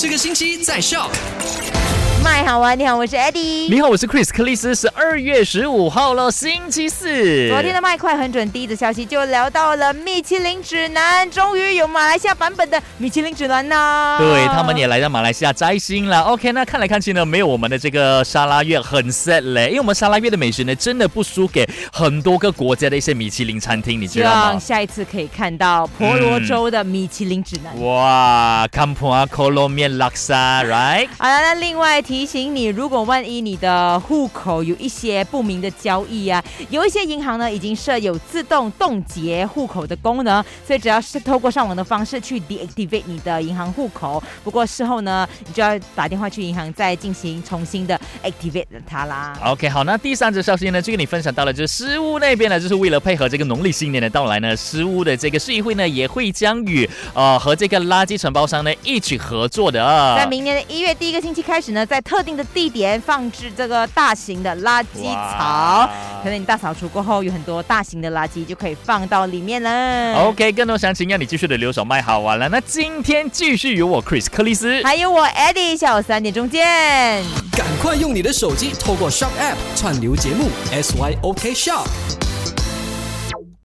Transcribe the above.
这个星期在笑。麦好啊，你好，我是 Eddie。你好，我是 Chris 克里斯，十二月十五号了，星期四。昨天的麦快很准，第一则消息就聊到了米其林指南，终于有马来西亚版本的米其林指南呢。对他们也来到马来西亚摘星了。OK，那看来看去呢，没有我们的这个沙拉月很 sad 嘞，因为我们沙拉月的美食呢，真的不输给很多个国家的一些米其林餐厅，你知道吗？下一次可以看到婆罗洲的米其林指南。哇，康普阿可罗面拉萨，right？好了，那另外。提醒你，如果万一你的户口有一些不明的交易啊，有一些银行呢已经设有自动冻结户口的功能，所以只要是透过上网的方式去 deactivate 你的银行户口，不过事后呢，你就要打电话去银行再进行重新的 activate 它啦。OK，好，那第三则消息呢，就跟你分享到了，就是失物那边呢，就是为了配合这个农历新年的到来呢，失物的这个市议会呢也会将与呃和这个垃圾承包商呢一起合作的，在明年的一月第一个星期开始呢，在特定的地点放置这个大型的垃圾槽，可能你大扫除过后有很多大型的垃圾就可以放到里面了。OK，更多详情让你继续的留守麦好完了。那今天继续有我 Chris 克里斯，还有我 Eddie，下午三点钟见。赶快用你的手机透过 Shop App 串流节目 SYOK Shop。